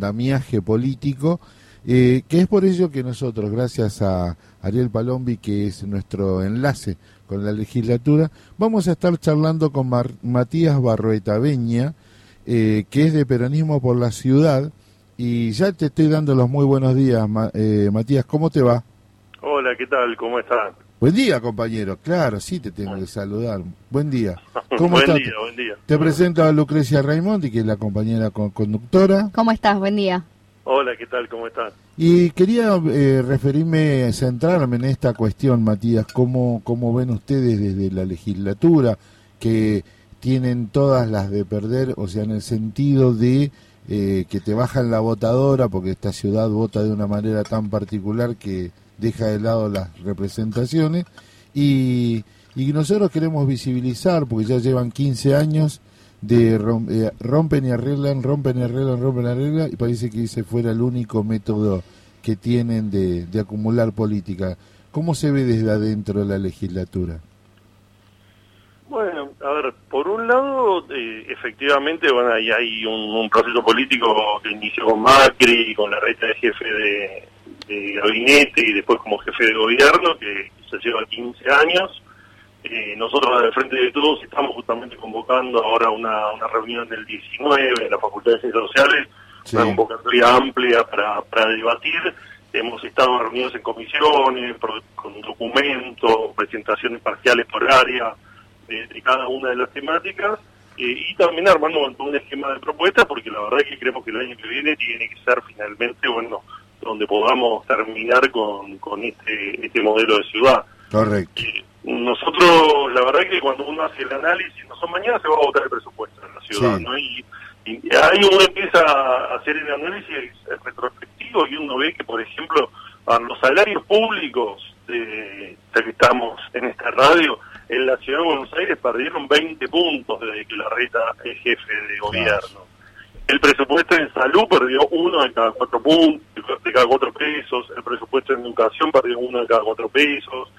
andamiaje político, eh, que es por ello que nosotros, gracias a Ariel Palombi, que es nuestro enlace con la legislatura, vamos a estar charlando con Matías Barroeta Beña, eh, que es de Peronismo por la Ciudad, y ya te estoy dando los muy buenos días, eh, Matías, ¿cómo te va? Hola, ¿qué tal? ¿Cómo estás? Buen día, compañero. Claro, sí te tengo que saludar. Buen día. ¿Cómo buen día, buen día. Te presento a Lucrecia Raimondi, que es la compañera conductora. ¿Cómo estás? Buen día. Hola, ¿qué tal? ¿Cómo estás? Y quería eh, referirme, centrarme en esta cuestión, Matías. ¿Cómo, ¿Cómo ven ustedes desde la legislatura que tienen todas las de perder, o sea, en el sentido de eh, que te bajan la votadora, porque esta ciudad vota de una manera tan particular que deja de lado las representaciones y, y nosotros queremos visibilizar, porque ya llevan 15 años de eh, rompen y arreglan, rompen y arreglan, rompen y arreglan, y parece que ese fuera el único método que tienen de, de acumular política. ¿Cómo se ve desde adentro de la legislatura? Bueno, a ver, por un lado, eh, efectivamente, bueno, ahí hay un, proceso político que inició con Macri, con la reta de jefe de, de gabinete y después como jefe de gobierno, que se lleva 15 años. Eh, nosotros el Frente de Todos estamos justamente convocando ahora una, una reunión del 19 en la Facultad de Ciencias Sociales, una convocatoria amplia para, para debatir. Hemos estado reunidos en comisiones, con documentos, presentaciones parciales por área de, cada una de las temáticas eh, y también armando un esquema de propuestas porque la verdad es que creemos que el año que viene tiene que ser finalmente, bueno, donde podamos terminar con, con este, este modelo de ciudad. Correcto. nosotros, la verdad es que cuando uno hace el análisis, no son mañana se va a votar el presupuesto en la ciudad, ¿no? Y, ahí uno empieza a hacer el análisis retrospectivo y uno ve que, por ejemplo, a los salarios públicos, de, que estamos en esta radio, en la ciudad de Buenos Aires perdieron 20 puntos desde que la reta es jefe de gobierno. El presupuesto en salud perdió uno de cada cuatro puntos, de cada cuatro pesos. El presupuesto en educación perdió uno de cada cuatro pesos.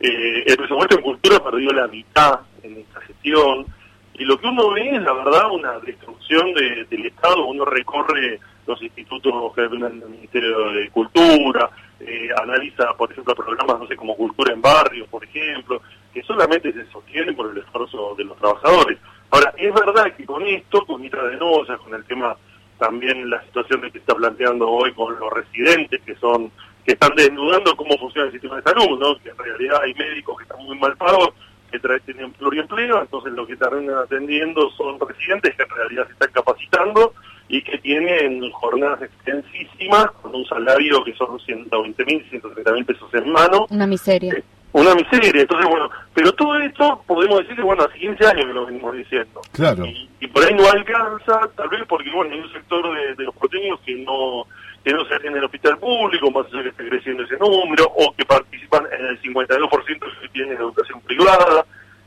Eh, el presupuesto en cultura perdió la mitad en esta gestión. Y lo que uno ve es, la verdad, una destrucción del Estado. Uno recorre los institutos del Ministerio de Cultura, eh, analiza, por ejemplo, programas, no sé, como Cultura en Barrios, por ejemplo, que solamente se sostienen por el esfuerzo de los trabajadores. Ahora, es verdad que con esto, con Mitra de Noya, con el tema también la situación que se está planteando hoy con los residentes que son que están desnudando cómo funciona el sistema de salud, ¿no? que en realidad hay médicos que están muy mal pagos, que tienen pluriempleo, entonces lo que están atendiendo son residentes que en realidad se están capacitando y que tienen jornadas extensísimas con un salario que son 120 mil, 130 mil pesos en mano. Una miseria. Eh, una miseria. Entonces, bueno, pero todo esto podemos decir que, bueno, hace 15 años que lo venimos diciendo. Claro. Y, por ahí no alcanza, tal vez porque, bueno, hay un sector de, los proteínos que no que no se atiende en el hospital público, más allá que está creciendo ese número, o que participan en el 52% que tienen educación privada.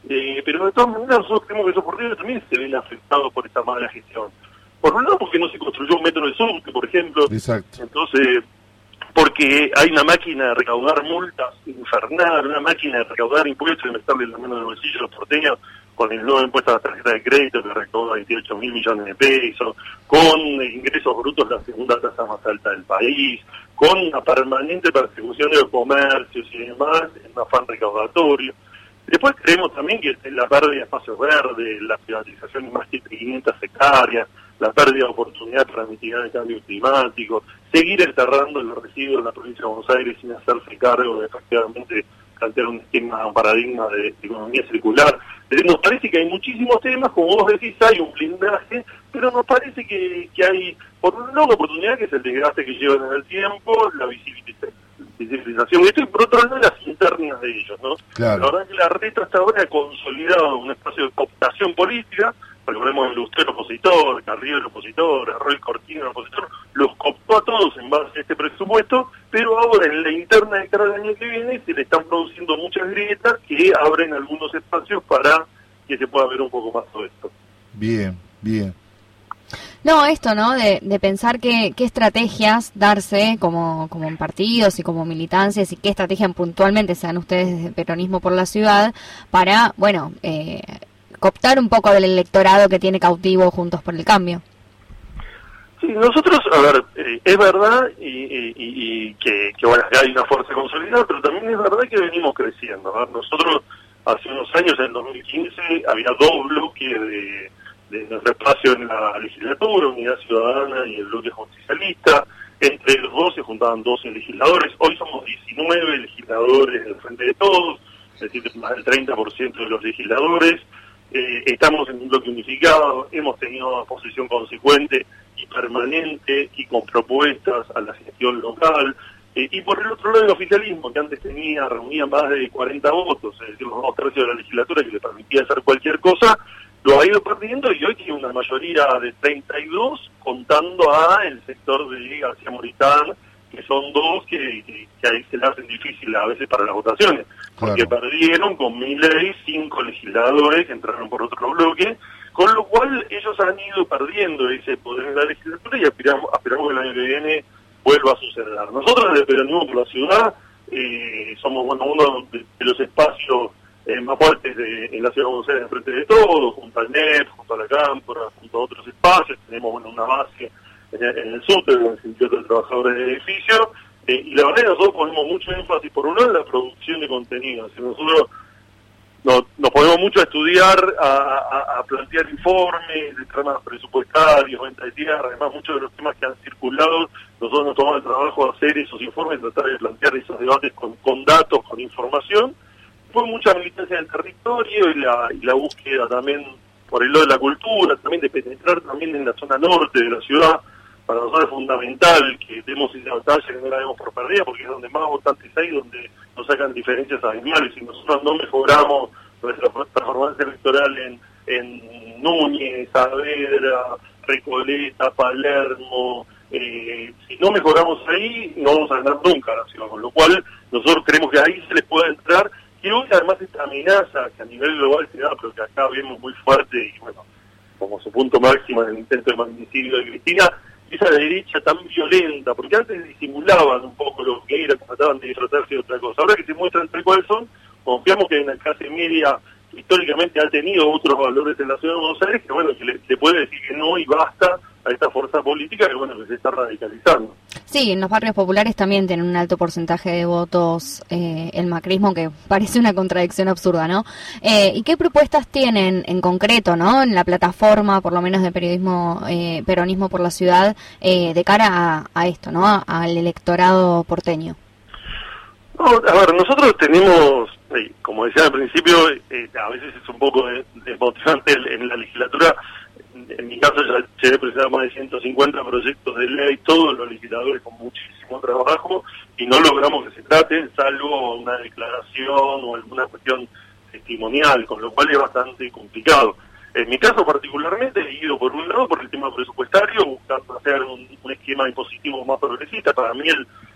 Eh, pero de todas maneras, nosotros creemos que esos porteños también se ven afectados por esta mala gestión. Por un lado, porque no se construyó un metro de subte, por ejemplo. Exacto. Entonces, porque hay una máquina de recaudar multas infernal, una máquina de recaudar impuestos y meterle en la mano del bolsillo a los porteños con el nuevo impuesto a la tarjeta de crédito que recauda 28 mil millones de pesos, con ingresos brutos la segunda tasa más alta del país, con una permanente persecución de los comercios y demás en afán recaudatorio. Después creemos también que la pérdida de espacios verdes, las privatizaciones más que 500 hectáreas, la pérdida de oportunidad para mitigar el cambio climático, seguir enterrando los residuos en la provincia de Buenos Aires sin hacerse cargo de efectivamente plantear un esquema, un paradigma de, economía circular. Nos parece que hay muchísimos temas, como vos decís, hay un blindaje, pero nos parece que, hay, por un lado, una oportunidad que es el desgaste que llevan en el tiempo, la visibilización de y por otro lado, las internas de ellos, ¿no? La verdad es que la reta hasta ahora ha consolidado un espacio de cooptación política, recordemos el Lustero opositor, Carrillo el opositor, Roy Cortino el opositor, los cooptó a todos en base a este presupuesto, pero ahora en la interna de cara al año que viene se le están produciendo muchas grietas que abren algunos espacios para que se pueda ver un poco más todo esto. Bien, bien. No, esto, ¿no? De, de pensar qué, estrategias darse como, como en partidos y como militancias y qué estrategias puntualmente sean ustedes de peronismo por la ciudad para, bueno, eh, cooptar un poco del electorado que tiene cautivo Juntos por el Cambio. Sí, nosotros, a ver, eh, es verdad y, que, bueno, hay una fuerza consolidada, pero también es verdad que venimos creciendo. Nosotros hace unos años, en 2015, había dos bloques de, de nuestro espacio en la legislatura, Unidad Ciudadana y el bloque justicialista. Entre los dos se juntaban 12 legisladores. Hoy somos 19 legisladores del Frente de Todos, es decir, más del 30% de los legisladores. Eh, estamos en un bloque unificado, hemos tenido una posición consecuente y permanente y con propuestas a la gestión local. Eh, y por el otro lado, el oficialismo, que antes tenía, reunía más de 40 votos, es decir, los dos tercios de la legislatura que le permitía hacer cualquier cosa, lo ha ido perdiendo y hoy tiene una mayoría de 32, contando a el sector de García Moritán, que son dos que, que, ahí se le hacen difícil a veces para las votaciones, porque perdieron con ley cinco legisladores que entraron por otro bloque, con lo cual ellos han ido perdiendo ese poder en la legislatura y aspiramos, aspiramos que el año que viene vuelva a suceder. Nosotros desde Peronismo por la Ciudad eh, somos bueno uno de, los espacios eh, de, en la ciudad de Buenos Aires, frente de todos, junto al NEP, junto a la Cámpora, junto a otros espacios, tenemos una base en, el sur, en el Sindicato de Trabajadores de Edificios, eh, y la verdad es que nosotros ponemos mucho énfasis, por un lado, en la producción de contenidos. nosotros nos, ponemos mucho a estudiar, a, plantear informes de temas presupuestarios, venta de tierra, además muchos de los temas que han circulado, nosotros nos tomamos el trabajo de hacer esos informes, tratar de plantear esos debates con, con datos, con información. Fue mucha militancia en el territorio y la, búsqueda también por el lado de la cultura, también de penetrar también en la zona norte de la ciudad, para nosotros es fundamental que demos esa batalla, que no la demos por perdida, porque es donde más votantes hay, donde nos sacan diferencias animales. Si nosotros no mejoramos nuestra performance electoral en, en Núñez, Saavedra, Recoleta, Palermo, eh, si no mejoramos ahí, no vamos a ganar nunca la ciudad. Con lo cual, nosotros creemos que ahí se les puede entrar. Y hoy, además, esta amenaza que a nivel global se da, pero que acá vemos muy fuerte y, bueno, como su punto máximo en el intento de magnicidio de Cristina, esa derecha tan violenta, porque antes disimulaban un poco lo que era, trataban de disfrutarse de otra cosa. Ahora que se muestran tal cual son, confiamos que en la clase media históricamente ha tenido otros valores en la ciudad de Buenos Aires, que bueno, que le puede decir que no y basta a esta fuerza política que bueno que se está radicalizando. Sí, en los barrios populares también tienen un alto porcentaje de votos eh, el macrismo, que parece una contradicción absurda, ¿no? Eh, ¿Y qué propuestas tienen en concreto, ¿no? En la plataforma, por lo menos de periodismo, eh, peronismo por la ciudad, de cara a, esto, ¿no? Al electorado porteño. a ver, nosotros tenemos, como decía al principio, a veces es un poco desmotivante en la legislatura en mi caso ya se presentado más de 150 proyectos de ley, todos los legisladores con muchísimo trabajo, y no logramos que se traten, salvo una declaración o alguna cuestión testimonial, con lo cual es bastante complicado. En mi caso particularmente he ido por un lado por el tema presupuestario, buscando hacer un, esquema impositivo más progresista. Para mí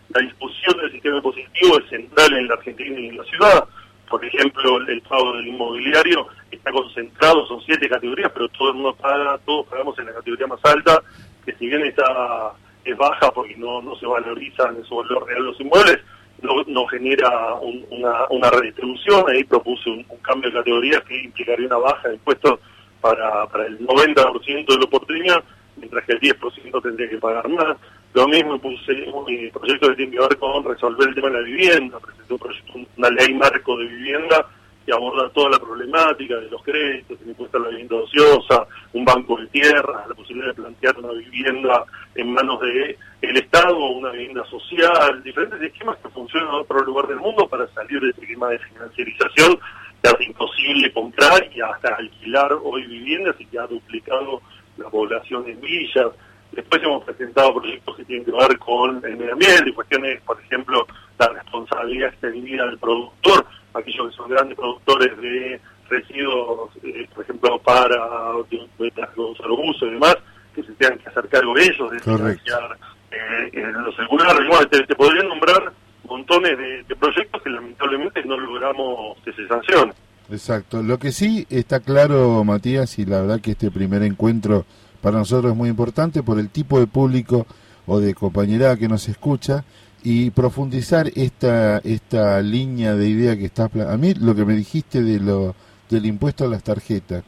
la discusión del sistema impositivo es central en la Argentina y en la ciudad por ejemplo, el pago del inmobiliario está concentrado, son siete categorías, pero todo el mundo paga, todos pagamos en la categoría más alta, que si bien está es baja porque no, no se valorizan en su valor real los inmuebles, no, no genera una, redistribución. Ahí propuse un, cambio de categorías que implicaría una baja de impuestos para, para el 90% de los porteños, mientras que el 10% tendría que pagar más. Lo mismo puse un proyecto que tiene que ver con resolver el tema de la vivienda, presenté un proyecto, una ley marco de vivienda que aborda toda la problemática de los créditos, el impuesto a la vivienda ociosa, un banco de tierra, la posibilidad de plantear una vivienda en manos del el Estado, una vivienda social, diferentes esquemas que funcionan en otro lugar del mundo para salir de ese esquema de financiarización que hace imposible comprar y hasta alquilar hoy viviendas y que ha duplicado la población en villas. Después hemos presentado proyectos que tienen que ver con el medio ambiente, cuestiones, por ejemplo, la responsabilidad extendida del productor, aquellos que son grandes productores de residuos, eh, por ejemplo, para usar uso y demás, que se tengan que hacer cargo ellos, de financiar eh, los celulares. te, te podría nombrar montones de, proyectos que lamentablemente no logramos que se sancionen. Exacto. Lo que sí está claro, Matías, y la verdad que este primer encuentro para nosotros es muy importante por el tipo de público o de compañera que nos escucha y profundizar esta esta línea de idea que está a mí lo que me dijiste de lo del impuesto a las tarjetas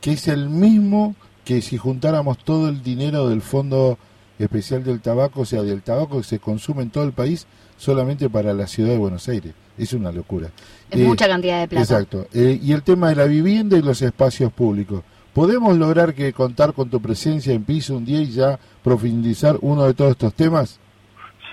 que es el mismo que si juntáramos todo el dinero del fondo especial del tabaco, o sea, del tabaco que se consume en todo el país solamente para la ciudad de Buenos Aires. Es una locura. Es mucha cantidad de plata. Exacto. y el tema de la vivienda y los espacios públicos. ¿Podemos lograr que contar con tu presencia en piso un día y ya profundizar uno de todos estos temas?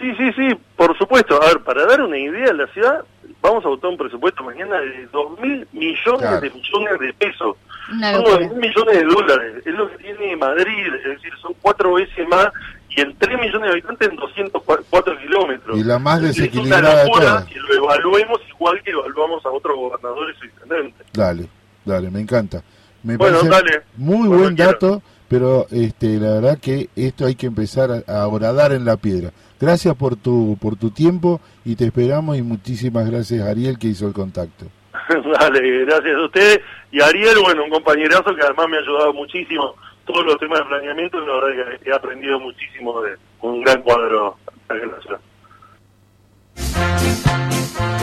Sí, sí, sí, por supuesto. A ver, para dar una idea, la ciudad vamos a votar un presupuesto mañana de 2 mil millones de millones de pesos. Son mil millones de dólares. Es lo que tiene Madrid, es decir, son cuatro veces más y en 3 millones de habitantes en 204 kilómetros. Y la más desequilibrada es una que lo evaluemos igual que evaluamos a otros gobernadores o intendentes. Dale, dale, me encanta. Me bueno, dale. Muy buen dato, pero este, la verdad que esto hay que empezar a, a en la piedra. Gracias por tu, por tu tiempo y te esperamos y muchísimas gracias Ariel que hizo el contacto. Dale, gracias a usted y Ariel, bueno, un compañerazo que además me ha ayudado muchísimo todos los temas de planeamiento, la verdad que he aprendido muchísimo de un gran cuadro ciudad.